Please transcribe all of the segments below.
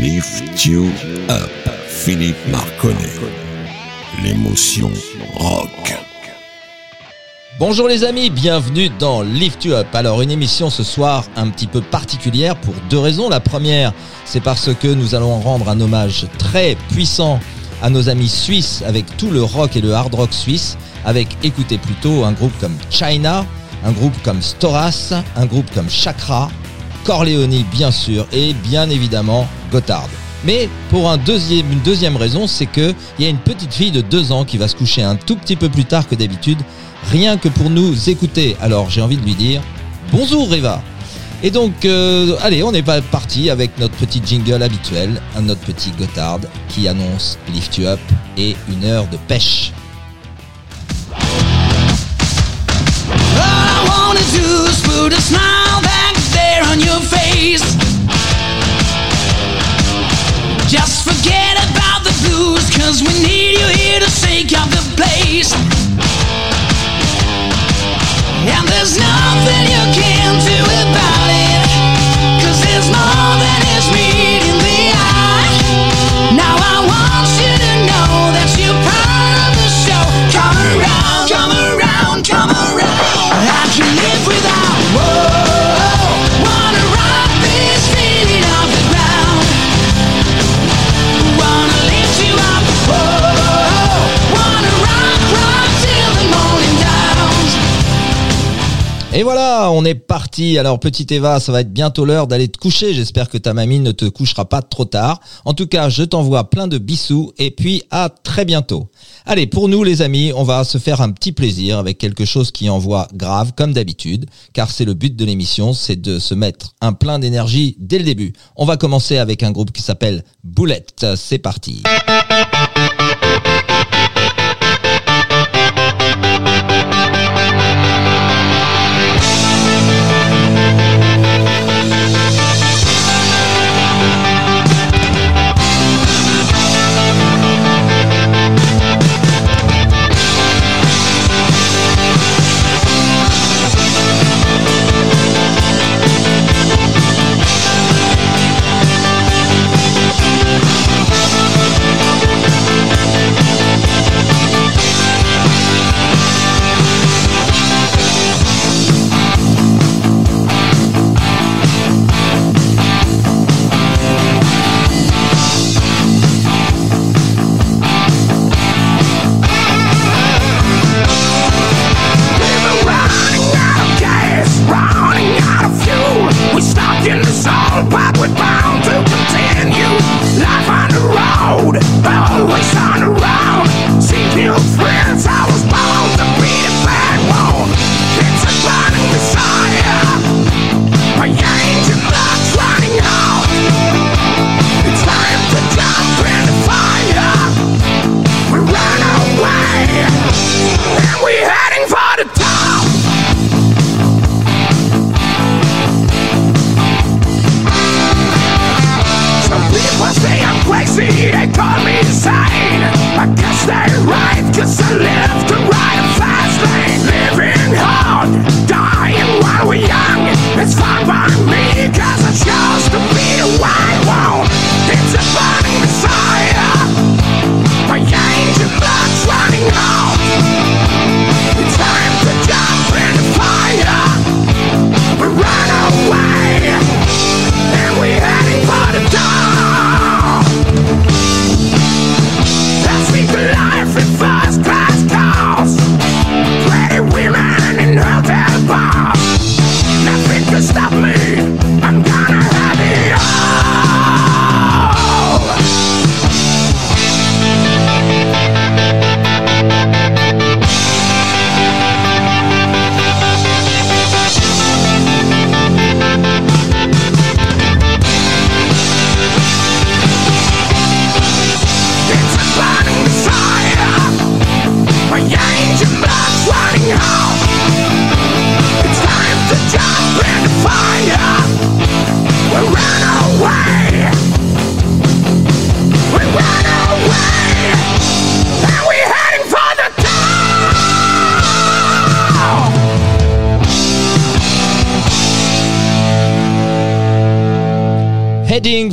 Lift You Up, Philippe Marconnet. L'émotion rock. Bonjour les amis, bienvenue dans Lift You Up. Alors une émission ce soir un petit peu particulière pour deux raisons. La première, c'est parce que nous allons rendre un hommage très puissant à nos amis suisses avec tout le rock et le hard rock suisse, avec écoutez plutôt un groupe comme China, un groupe comme Storas, un groupe comme Chakra, Corleone bien sûr et bien évidemment Gotthard. Mais pour une deuxième raison, c'est que il y a une petite fille de deux ans qui va se coucher un tout petit peu plus tard que d'habitude, rien que pour nous écouter. Alors j'ai envie de lui dire bonjour Reva. Et donc, euh, allez, on est parti avec notre petit jingle habituel, notre petit Gotthard qui annonce Lift You Up et une heure de pêche. On est parti. Alors petit Eva, ça va être bientôt l'heure d'aller te coucher. J'espère que ta mamie ne te couchera pas trop tard. En tout cas, je t'envoie plein de bisous et puis à très bientôt. Allez, pour nous les amis, on va se faire un petit plaisir avec quelque chose qui envoie grave comme d'habitude, car c'est le but de l'émission, c'est de se mettre un plein d'énergie dès le début. On va commencer avec un groupe qui s'appelle Boulette. C'est parti.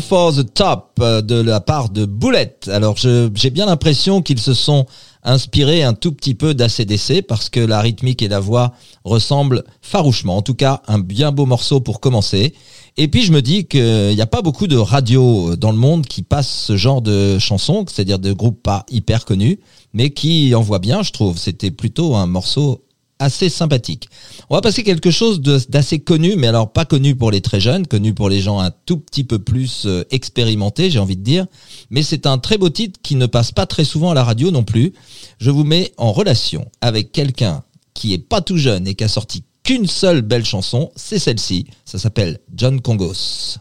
For the Top euh, de la part de Boulette. Alors j'ai bien l'impression qu'ils se sont inspirés un tout petit peu d'ACDC parce que la rythmique et la voix ressemblent farouchement. En tout cas, un bien beau morceau pour commencer. Et puis je me dis qu'il n'y a pas beaucoup de radios dans le monde qui passent ce genre de chansons, c'est-à-dire de groupes pas hyper connus, mais qui envoient bien, je trouve. C'était plutôt un morceau assez sympathique. On va passer quelque chose d'assez connu, mais alors pas connu pour les très jeunes, connu pour les gens un tout petit peu plus euh, expérimentés, j'ai envie de dire. Mais c'est un très beau titre qui ne passe pas très souvent à la radio non plus. Je vous mets en relation avec quelqu'un qui est pas tout jeune et qui a sorti qu'une seule belle chanson, c'est celle-ci. Ça s'appelle John Congos.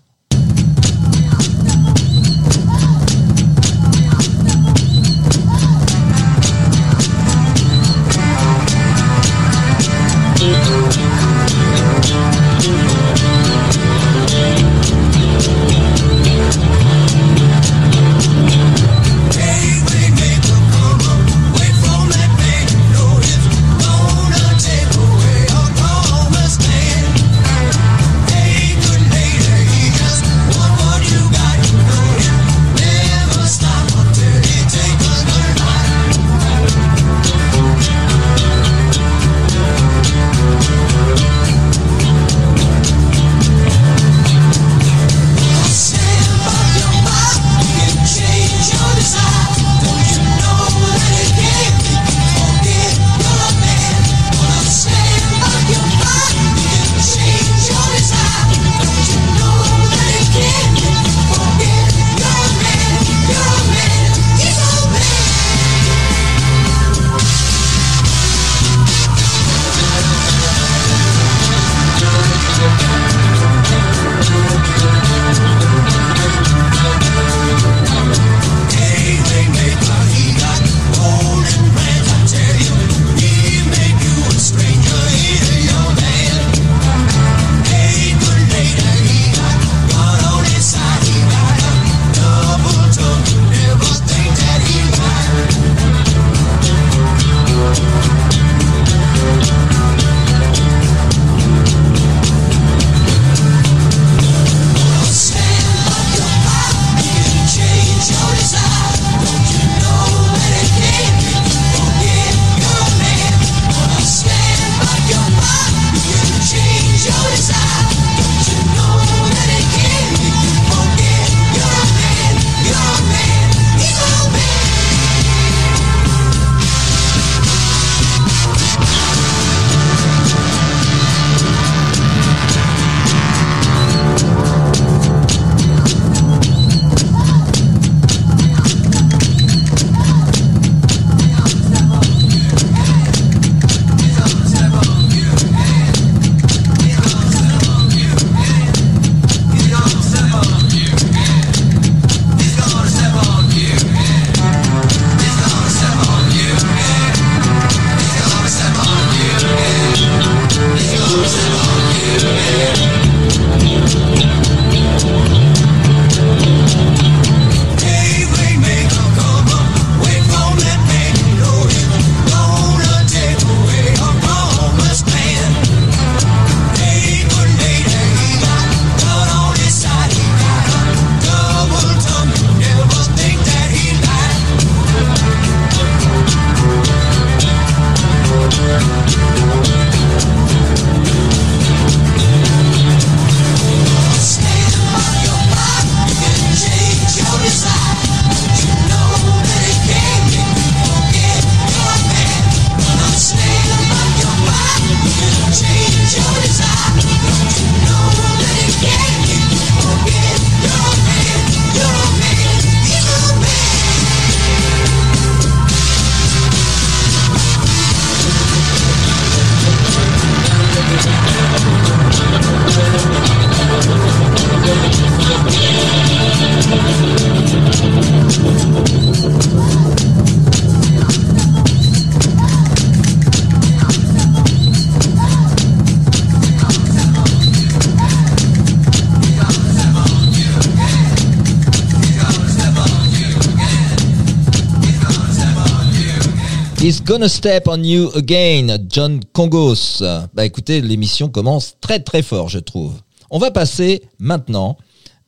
He's gonna step on you again, John Congos. Bah écoutez, l'émission commence très très fort, je trouve. On va passer maintenant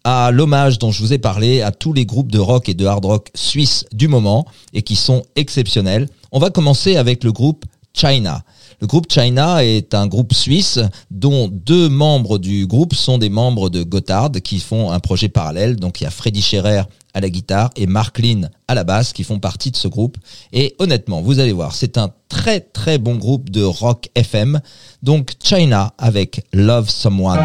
à l'hommage dont je vous ai parlé à tous les groupes de rock et de hard rock suisses du moment et qui sont exceptionnels. On va commencer avec le groupe China. Le groupe China est un groupe suisse dont deux membres du groupe sont des membres de Gotthard qui font un projet parallèle. Donc il y a Freddy Scherer à la guitare et Mark Lynn à la basse qui font partie de ce groupe. Et honnêtement, vous allez voir, c'est un très très bon groupe de rock FM. Donc China avec Love Someone.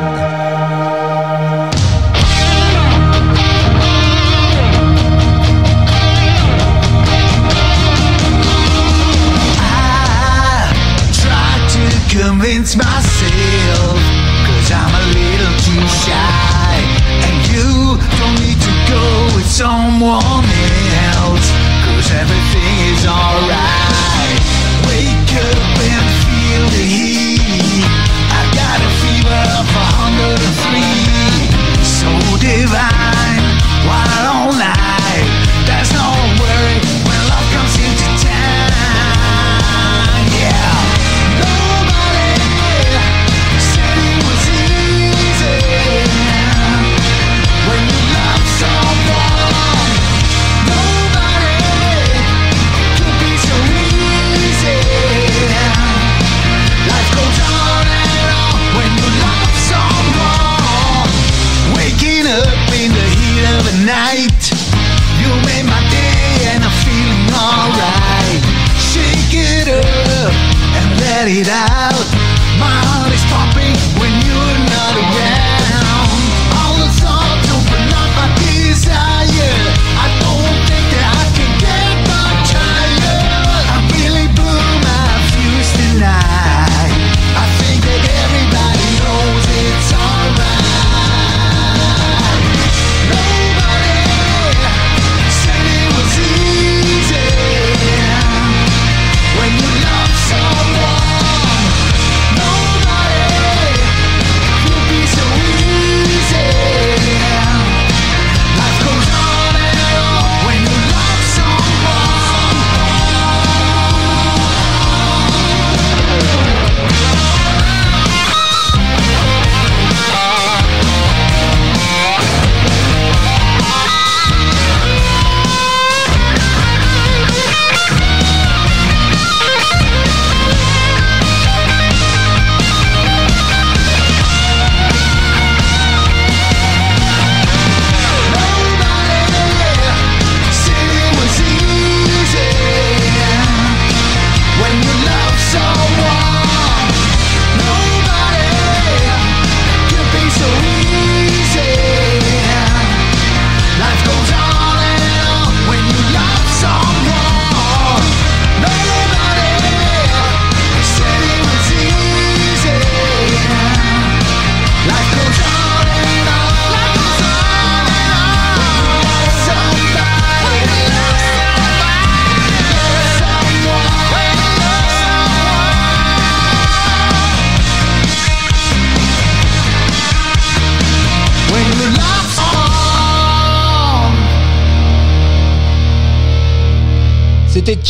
Convince myself Cause I'm a little too shy. And you don't need to go with someone else Cause everything is alright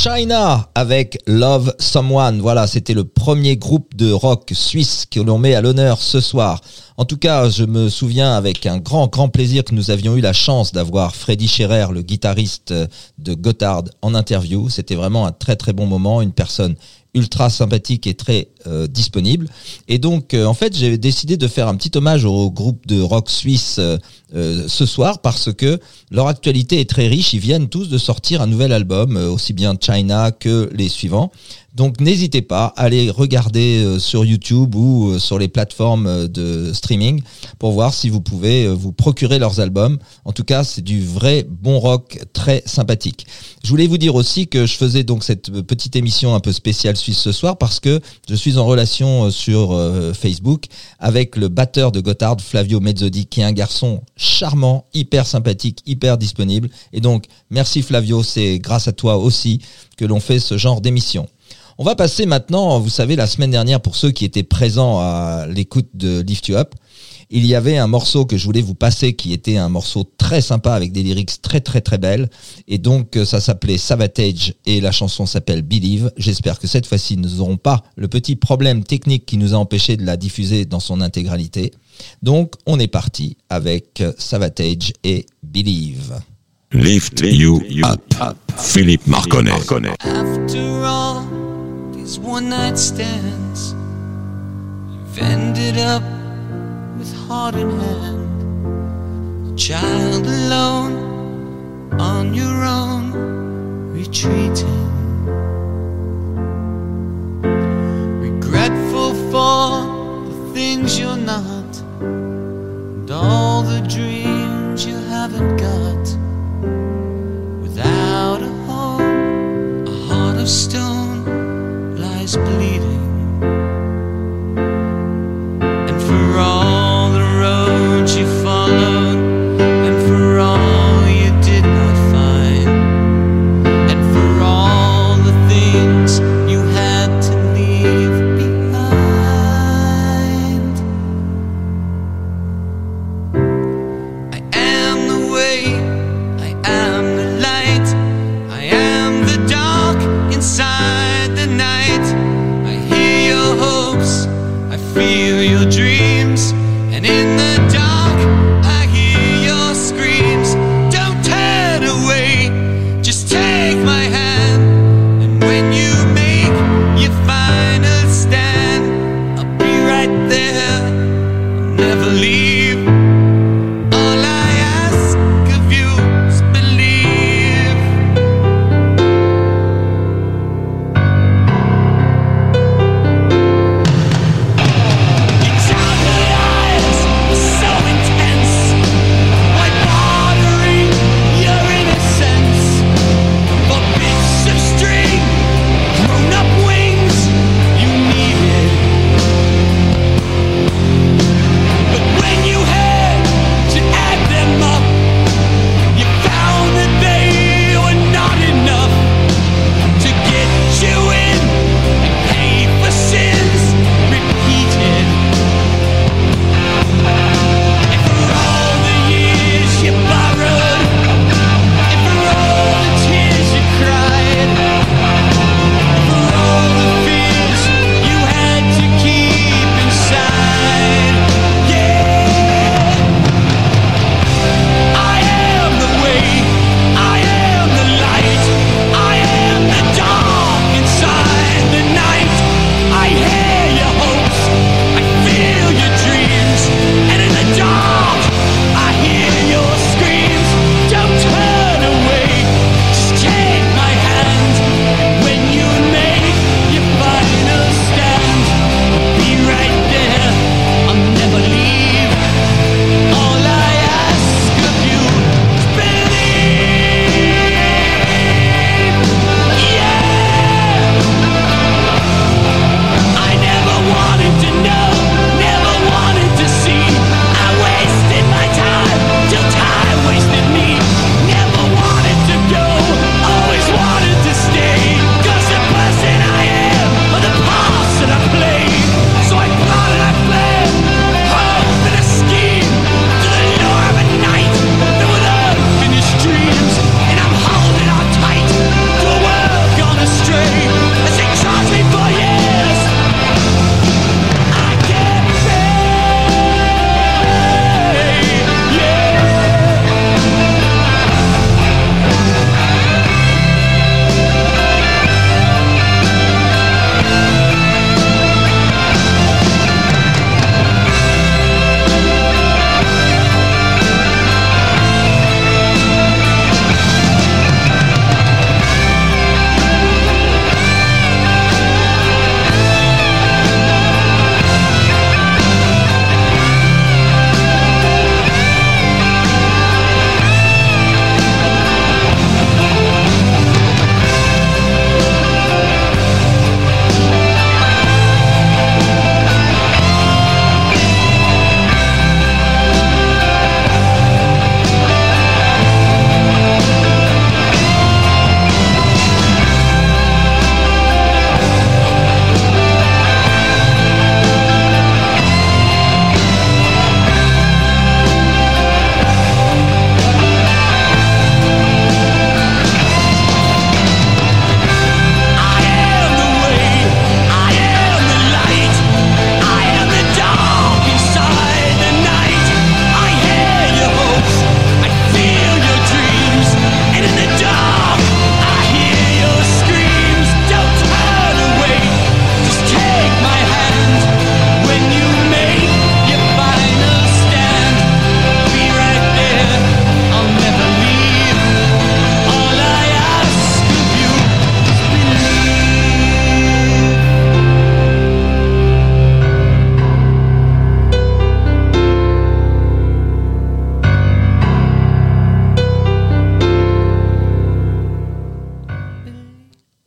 China avec Love Someone. Voilà, c'était le premier groupe de rock suisse que l'on met à l'honneur ce soir. En tout cas, je me souviens avec un grand, grand plaisir que nous avions eu la chance d'avoir Freddy Scherer, le guitariste de Gotthard, en interview. C'était vraiment un très, très bon moment. Une personne ultra sympathique et très euh, disponible. Et donc, euh, en fait, j'ai décidé de faire un petit hommage au groupe de rock suisse euh, ce soir parce que leur actualité est très riche. Ils viennent tous de sortir un nouvel album, aussi bien China que les suivants. Donc n'hésitez pas, allez regarder euh, sur YouTube ou sur les plateformes de streaming pour voir si vous pouvez vous procurer leurs albums. En tout cas, c'est du vrai bon rock très sympathique. Je voulais vous dire aussi que je faisais donc cette petite émission un peu spéciale suisse ce soir parce que je suis en relation euh, sur euh, Facebook avec le batteur de Gotthard, Flavio Mezzodi, qui est un garçon charmant, hyper sympathique, hyper disponible. Et donc, merci Flavio, c'est grâce à toi aussi que l'on fait ce genre d'émission. On va passer maintenant, vous savez, la semaine dernière, pour ceux qui étaient présents à l'écoute de Lift You Up, il y avait un morceau que je voulais vous passer qui était un morceau très sympa avec des lyrics très très très belles. Et donc euh, ça s'appelait Savatage et la chanson s'appelle Believe. J'espère que cette fois-ci nous n'aurons pas le petit problème technique qui nous a empêché de la diffuser dans son intégralité. Donc on est parti avec euh, Savatage et Believe. Lift you up. Philippe Marconnet. After all these one night stands, you've ended up with heart in hand. A child alone, on your own, retreating. Regretful for the things you're not, and all the dreams you haven't got. Without a home, a heart of stone lies bleeding.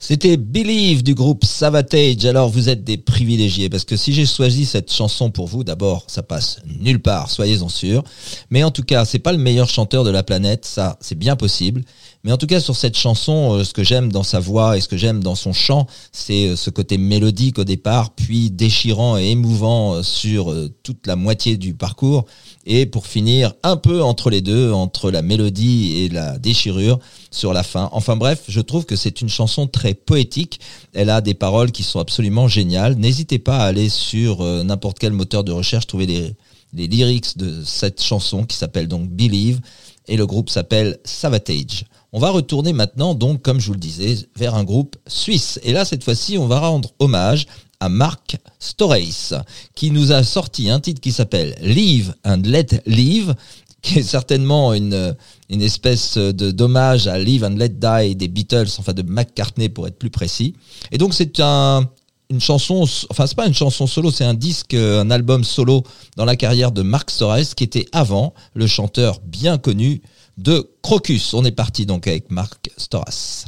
C'était Believe du groupe Savatage. Alors vous êtes des privilégiés parce que si j'ai choisi cette chanson pour vous, d'abord ça passe nulle part, soyez-en sûrs. Mais en tout cas, c'est pas le meilleur chanteur de la planète, ça c'est bien possible. Mais en tout cas sur cette chanson, euh, ce que j'aime dans sa voix et ce que j'aime dans son chant, c'est euh, ce côté mélodique au départ, puis déchirant et émouvant euh, sur toute la moitié du parcours. Et pour finir, un peu entre les deux, entre la mélodie et la déchirure sur la fin. Enfin bref, je trouve que c'est une chanson très poétique. Elle a des paroles qui sont absolument géniales. N'hésitez pas à aller sur euh, n'importe quel moteur de recherche, trouver les, les lyrics de cette chanson qui s'appelle donc Believe et le groupe s'appelle Savatage. On va retourner maintenant donc, comme je vous le disais, vers un groupe suisse. Et là, cette fois-ci, on va rendre hommage à Mark Storeis, qui nous a sorti un titre qui s'appelle Live and Let Live, qui est certainement une, une espèce de d'hommage à Live and Let Die des Beatles, enfin de McCartney pour être plus précis. Et donc c'est un, une chanson, enfin c'est pas une chanson solo, c'est un disque, un album solo dans la carrière de Mark Storeis, qui était avant le chanteur bien connu de Crocus. On est parti donc avec Mark Storas.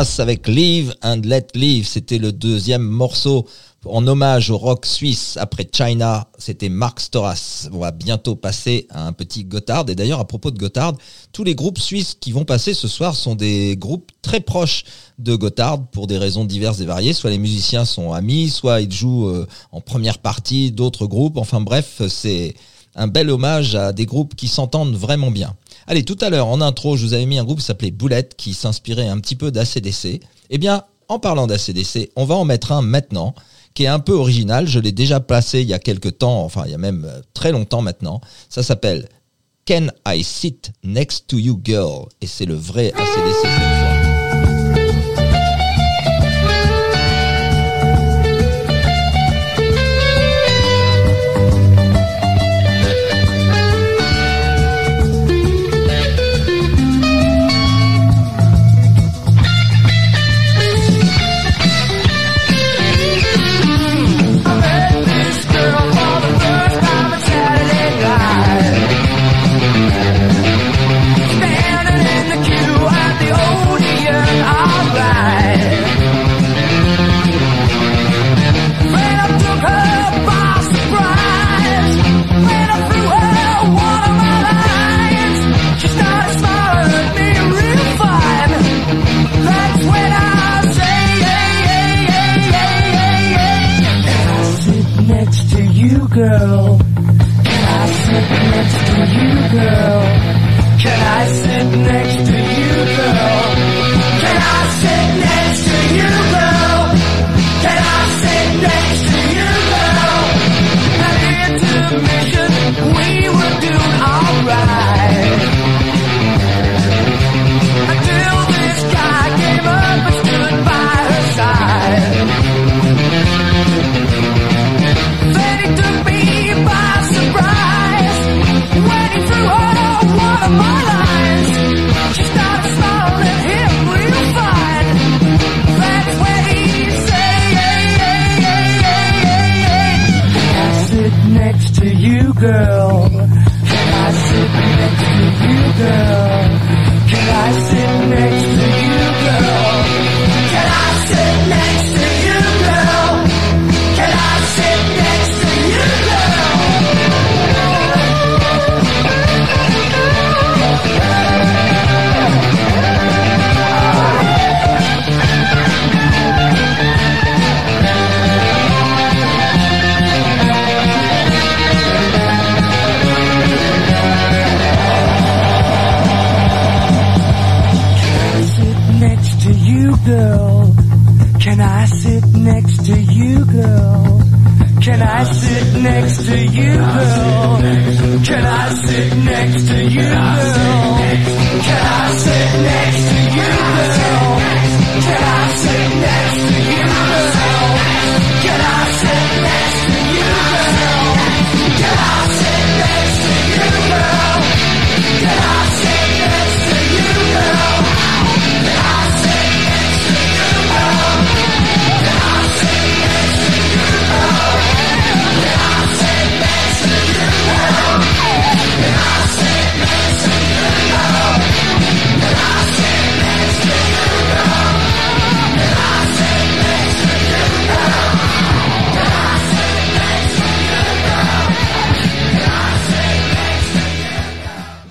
Avec Live and Let Live. C'était le deuxième morceau en hommage au rock suisse après China. C'était Mark Storas. On va bientôt passer à un petit Gotthard. Et d'ailleurs, à propos de Gotthard, tous les groupes suisses qui vont passer ce soir sont des groupes très proches de Gotthard pour des raisons diverses et variées. Soit les musiciens sont amis, soit ils jouent euh, en première partie d'autres groupes. Enfin bref, c'est un bel hommage à des groupes qui s'entendent vraiment bien. Allez, tout à l'heure, en intro, je vous avais mis un groupe qui s'appelait Boulette, qui s'inspirait un petit peu d'ACDC. Eh bien, en parlant d'ACDC, on va en mettre un maintenant, qui est un peu original. Je l'ai déjà placé il y a quelques temps, enfin, il y a même euh, très longtemps maintenant. Ça s'appelle Can I Sit Next to You Girl? Et c'est le vrai ACDC cette. Girl? Can I sit next to you, girl? Can I sit next to you, girl? Can I sit next to you, girl? Can I sit next to you, girl? Can I sit next to you, girl? Can I sit next to you, girl?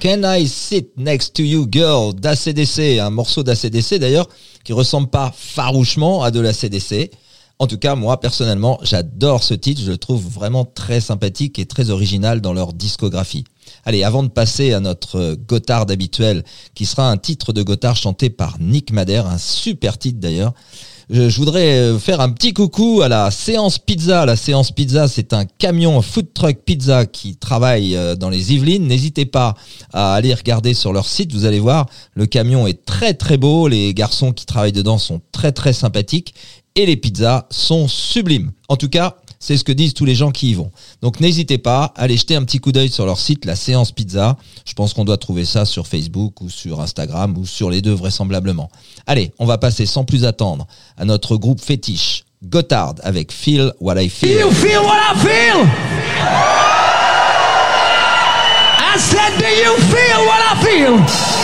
Can I Sit Next to You Girl d'ACDC, un morceau d'ACDC d'ailleurs qui ressemble pas farouchement à de la CDC. En tout cas, moi personnellement, j'adore ce titre, je le trouve vraiment très sympathique et très original dans leur discographie. Allez, avant de passer à notre Gotthard habituel, qui sera un titre de Gotthard chanté par Nick Madère, un super titre d'ailleurs, je, voudrais euh, faire un petit coucou à la séance pizza. La séance pizza, c'est un camion food truck pizza qui travaille euh, dans les Yvelines. N'hésitez pas à aller regarder sur leur site. Vous allez voir, le camion est très très beau. Les garçons qui travaillent dedans sont très très sympathiques et les pizzas sont sublimes. En tout cas, c'est ce que disent tous les gens qui y vont. Donc n'hésitez pas, allez jeter un petit coup d'œil sur leur site, la séance pizza. Je pense qu'on doit trouver ça sur Facebook ou sur Instagram ou sur les deux vraisemblablement. Allez, on va passer sans plus attendre à notre groupe fétiche, Gotthard avec Feel What I Feel. You feel what I feel? I said, do you feel what I feel?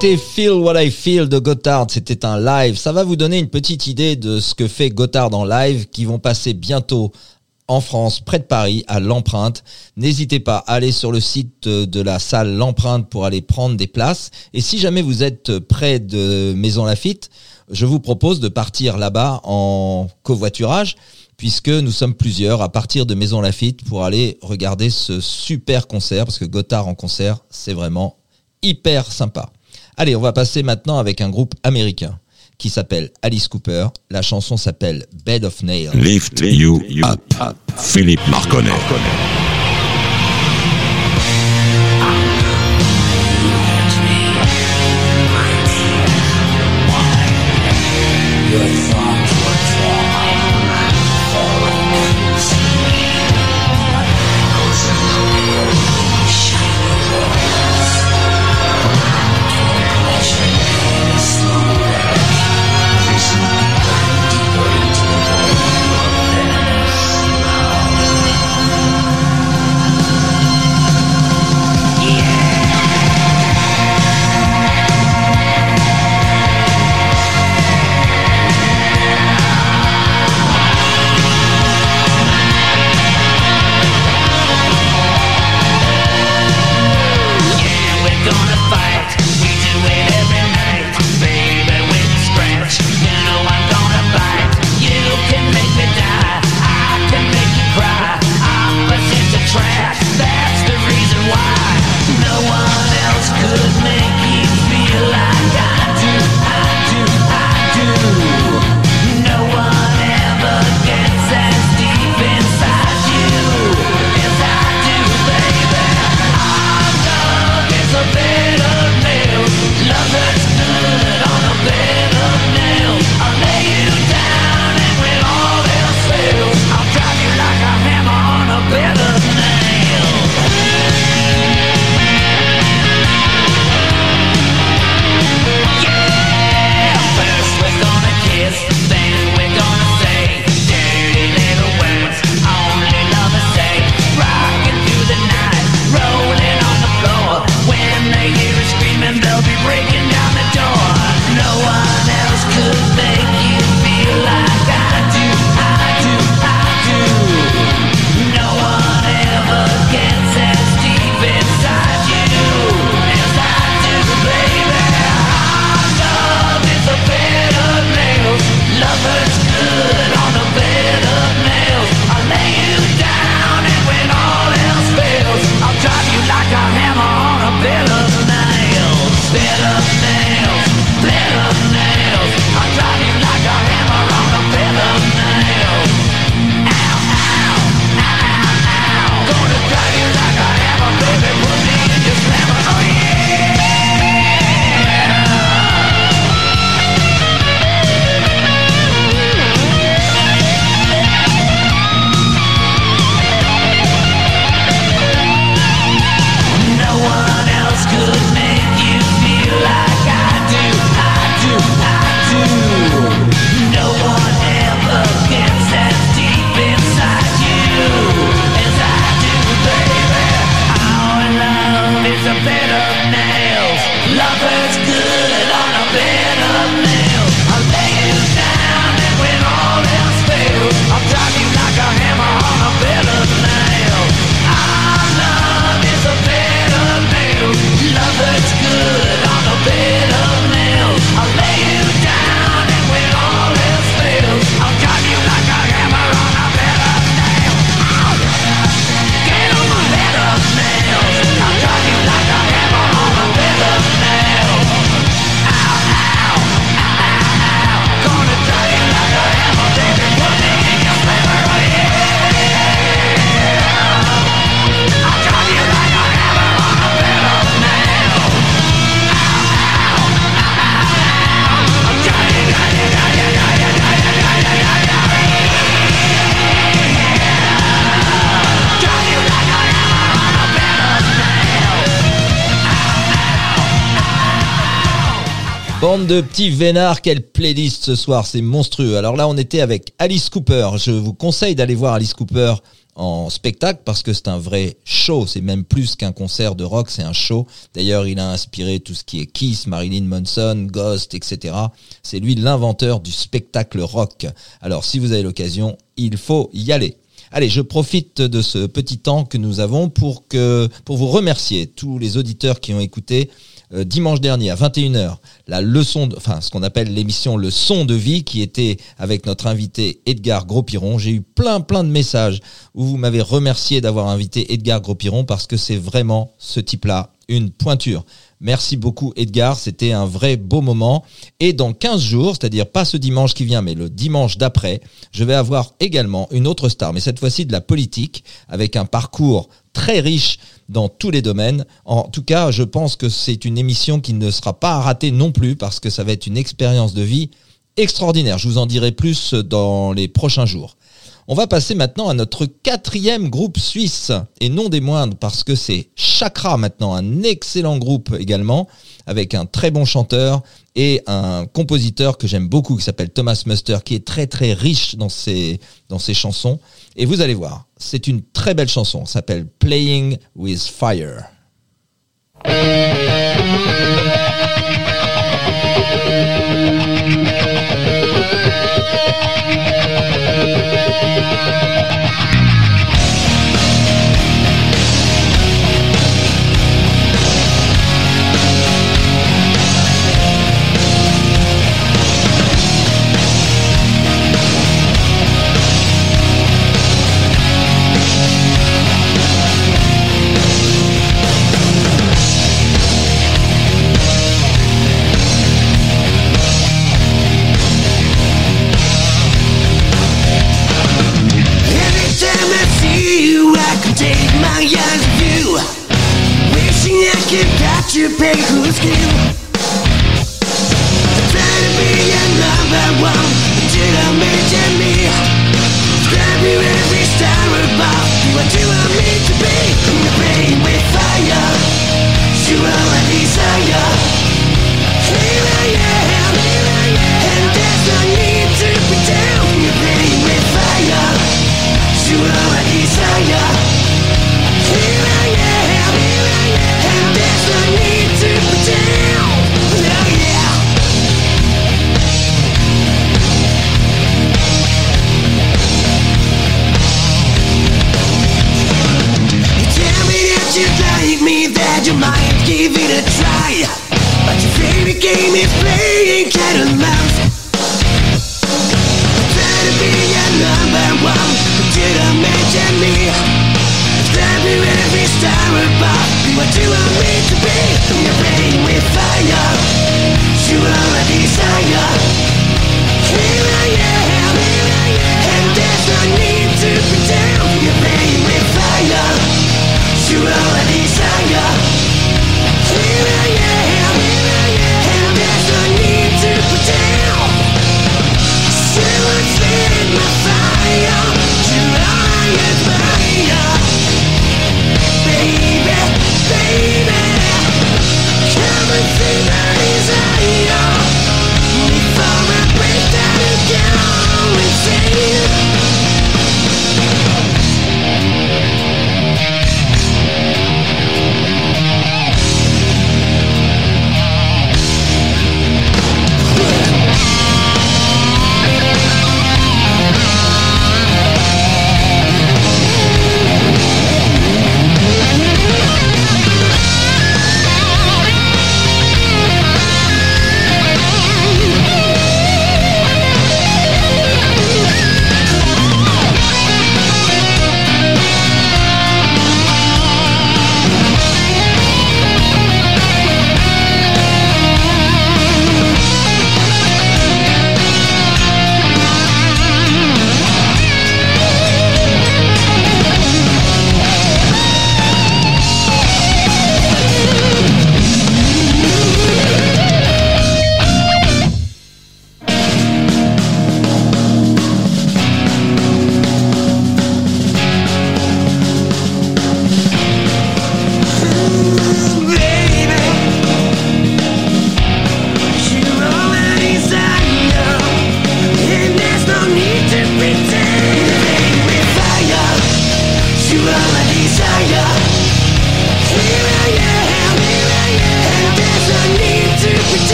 C'était Feel What I Feel de Gotthard, c'était un live. Ça va vous donner une petite idée de ce que fait Gotthard en live qui vont passer bientôt en France, près de Paris, à l'empreinte. N'hésitez pas à aller sur le site de la salle L'empreinte pour aller prendre des places. Et si jamais vous êtes près de Maison Lafitte, je vous propose de partir là-bas en covoiturage puisque nous sommes plusieurs à partir de Maison Lafitte pour aller regarder ce super concert, parce que Gotthard en concert, c'est vraiment hyper sympa. Allez, on va passer maintenant avec un groupe américain qui s'appelle Alice Cooper. La chanson s'appelle Bed of Nails. Lift you up. Philippe Marconnet. De petits vénards, quelle playlist ce soir, c'est monstrueux. Alors là, on était avec Alice Cooper. Je vous conseille d'aller voir Alice Cooper en spectacle parce que c'est un vrai show. C'est même plus qu'un concert de rock, c'est un show. D'ailleurs, il a inspiré tout ce qui est Kiss, Marilyn Manson, Ghost, etc. C'est lui l'inventeur du spectacle rock. Alors, si vous avez l'occasion, il faut y aller. Allez, je profite de ce petit temps que nous avons pour que pour vous remercier tous les auditeurs qui ont écouté euh, dimanche dernier à 21h la leçon, enfin ce qu'on appelle l'émission Le son de vie qui était avec notre invité Edgar Gros-Piron. J'ai eu plein plein de messages où vous m'avez remercié d'avoir invité Edgar Gros-Piron parce que c'est vraiment ce type-là une pointure. Merci beaucoup Edgar, c'était un vrai beau moment. Et dans 15 jours, c'est-à-dire pas ce dimanche qui vient, mais le dimanche d'après, je vais avoir également une autre star, mais cette fois-ci de la politique, avec un parcours très riche dans tous les domaines. En tout cas, je pense que c'est une émission qui ne sera pas à rater non plus, parce que ça va être une expérience de vie extraordinaire. Je vous en dirai plus dans les prochains jours. On va passer maintenant à notre quatrième groupe suisse, et non des moindres, parce que c'est Chakra maintenant, un excellent groupe également, avec un très bon chanteur et un compositeur que j'aime beaucoup, qui s'appelle Thomas Muster, qui est très très riche dans ses, dans ses chansons. Et vous allez voir, c'est une très belle chanson, s'appelle Playing with Fire.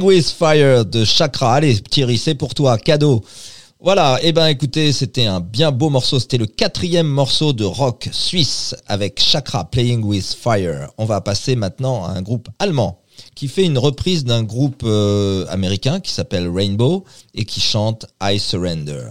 Playing with Fire de Chakra. Allez, Thierry, c'est pour toi, cadeau. Voilà, et ben écoutez, c'était un bien beau morceau. C'était le quatrième morceau de rock suisse avec Chakra Playing with Fire. On va passer maintenant à un groupe allemand qui fait une reprise d'un groupe euh, américain qui s'appelle Rainbow et qui chante I Surrender.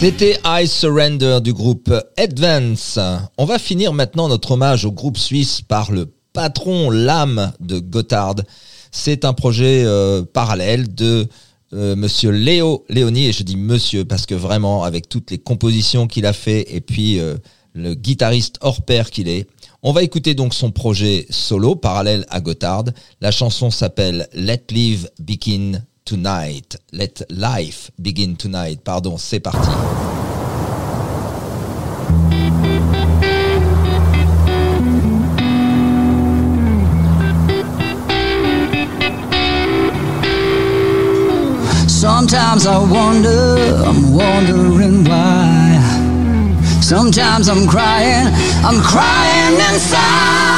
C'était I Surrender du groupe Advance. On va finir maintenant notre hommage au groupe suisse par le patron l'âme de Gotthard. C'est un projet euh, parallèle de euh, monsieur Léo Léoni, et je dis monsieur parce que vraiment, avec toutes les compositions qu'il a fait, et puis euh, le guitariste hors pair qu'il est, on va écouter donc son projet solo parallèle à Gotthard. La chanson s'appelle Let Live Begin tonight. Let life begin tonight. Pardon, c'est parti. Sometimes I wonder, I'm wondering why. Sometimes I'm crying, I'm crying inside.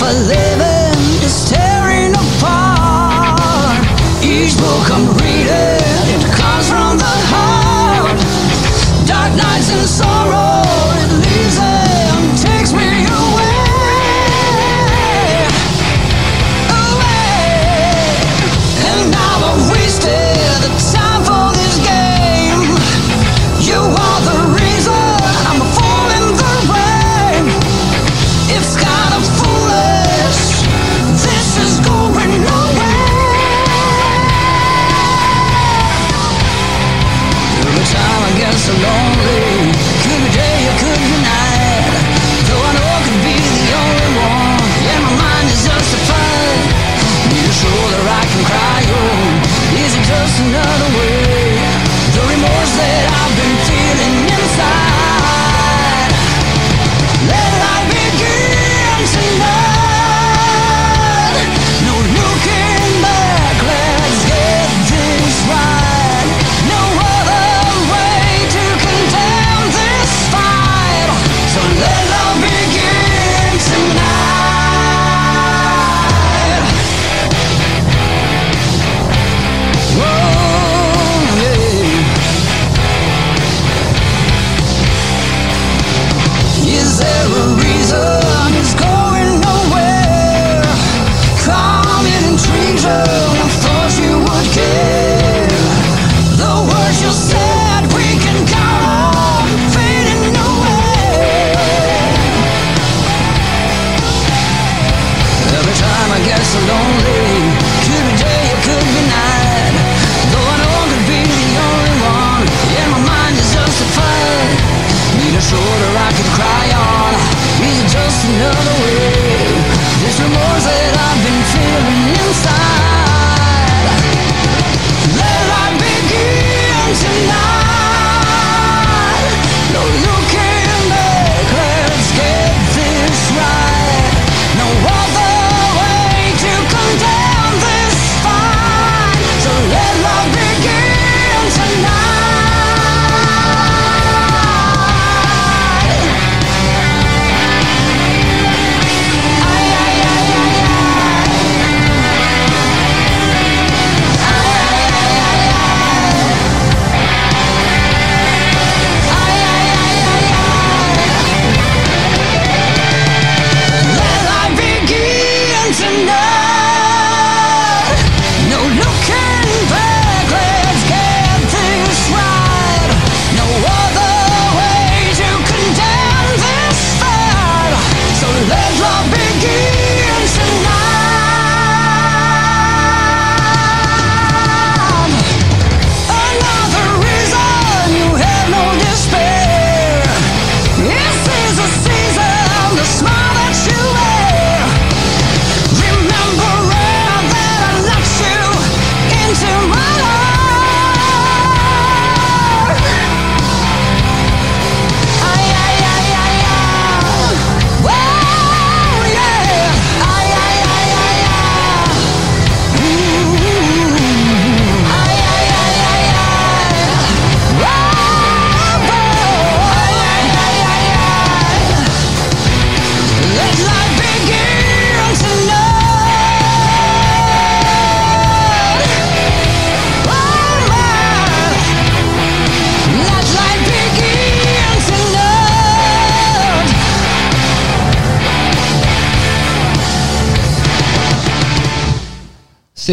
for living is tearing apart. Each book I'm reading. so long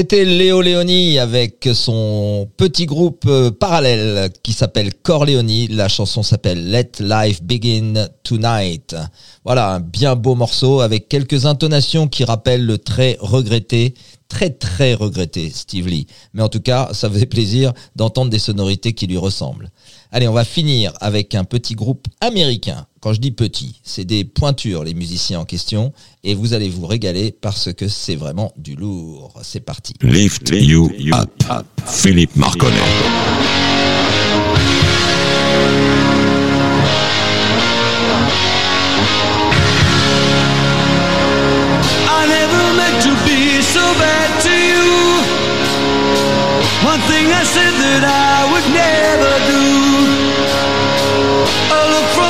C'était Léo Léoni avec son petit groupe euh, parallèle qui s'appelle Corleone. La chanson s'appelle Let Life Begin Tonight. Voilà, un bien beau morceau avec quelques intonations qui rappellent le très regretté, très très regretté Steve Lee. Mais en tout cas, ça faisait plaisir d'entendre des sonorités qui lui ressemblent. Allez, on va finir avec un petit groupe américain. Quand je dis petit, c'est des pointures, les musiciens en question, et vous allez vous régaler parce que c'est vraiment du lourd. C'est parti. Lift you up. Philippe Marconnet. I never meant to be so bad to you. One thing I said that I would never do.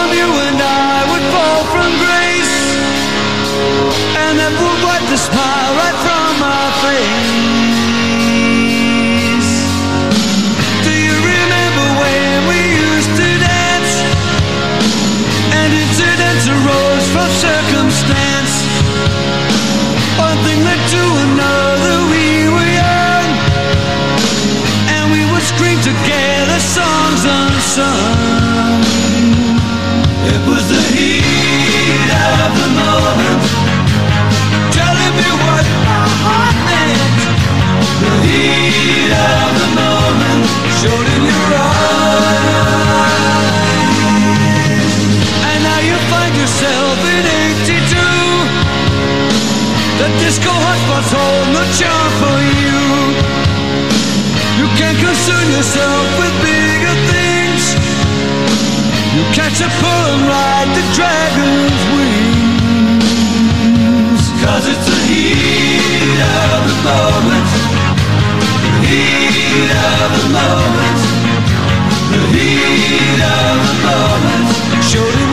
From you and I would fall from grace. And that would wipe the smile right from my face. Do you remember when we used to dance? And incidents arose from circumstance. One thing led to another, we were young And we would scream together songs unsung catch a pull and ride the dragon's wings. It's the heat of the moment. The heat of the moment. The heat of the moment. Showed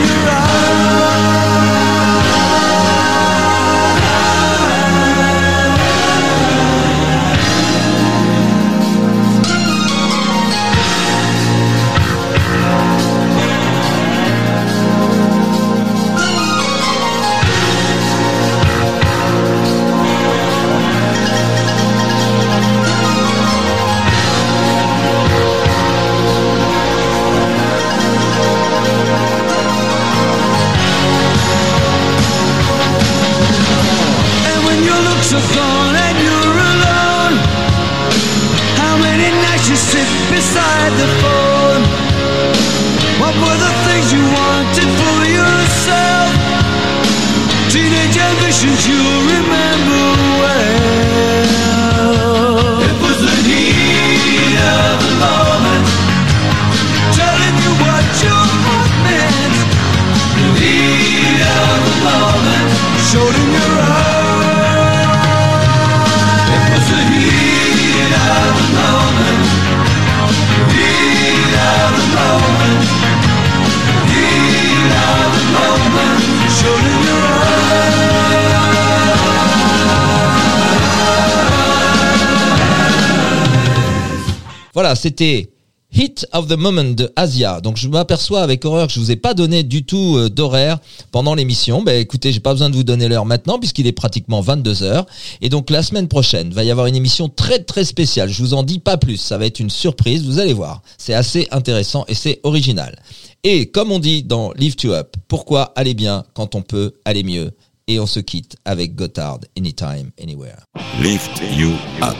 c'était Hit of the Moment de Asia. Donc je m'aperçois avec horreur que je vous ai pas donné du tout euh, d'horaire pendant l'émission. Ben écoutez, j'ai pas besoin de vous donner l'heure maintenant puisqu'il est pratiquement 22 heures. Et donc la semaine prochaine, va y avoir une émission très très spéciale. Je vous en dis pas plus. Ça va être une surprise. Vous allez voir. C'est assez intéressant et c'est original. Et comme on dit dans Live to Up, pourquoi aller bien quand on peut aller mieux? Et on se quitte avec Gotthard Anytime, Anywhere. Lift you up.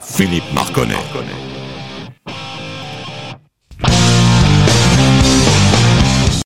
Philippe Marconnet.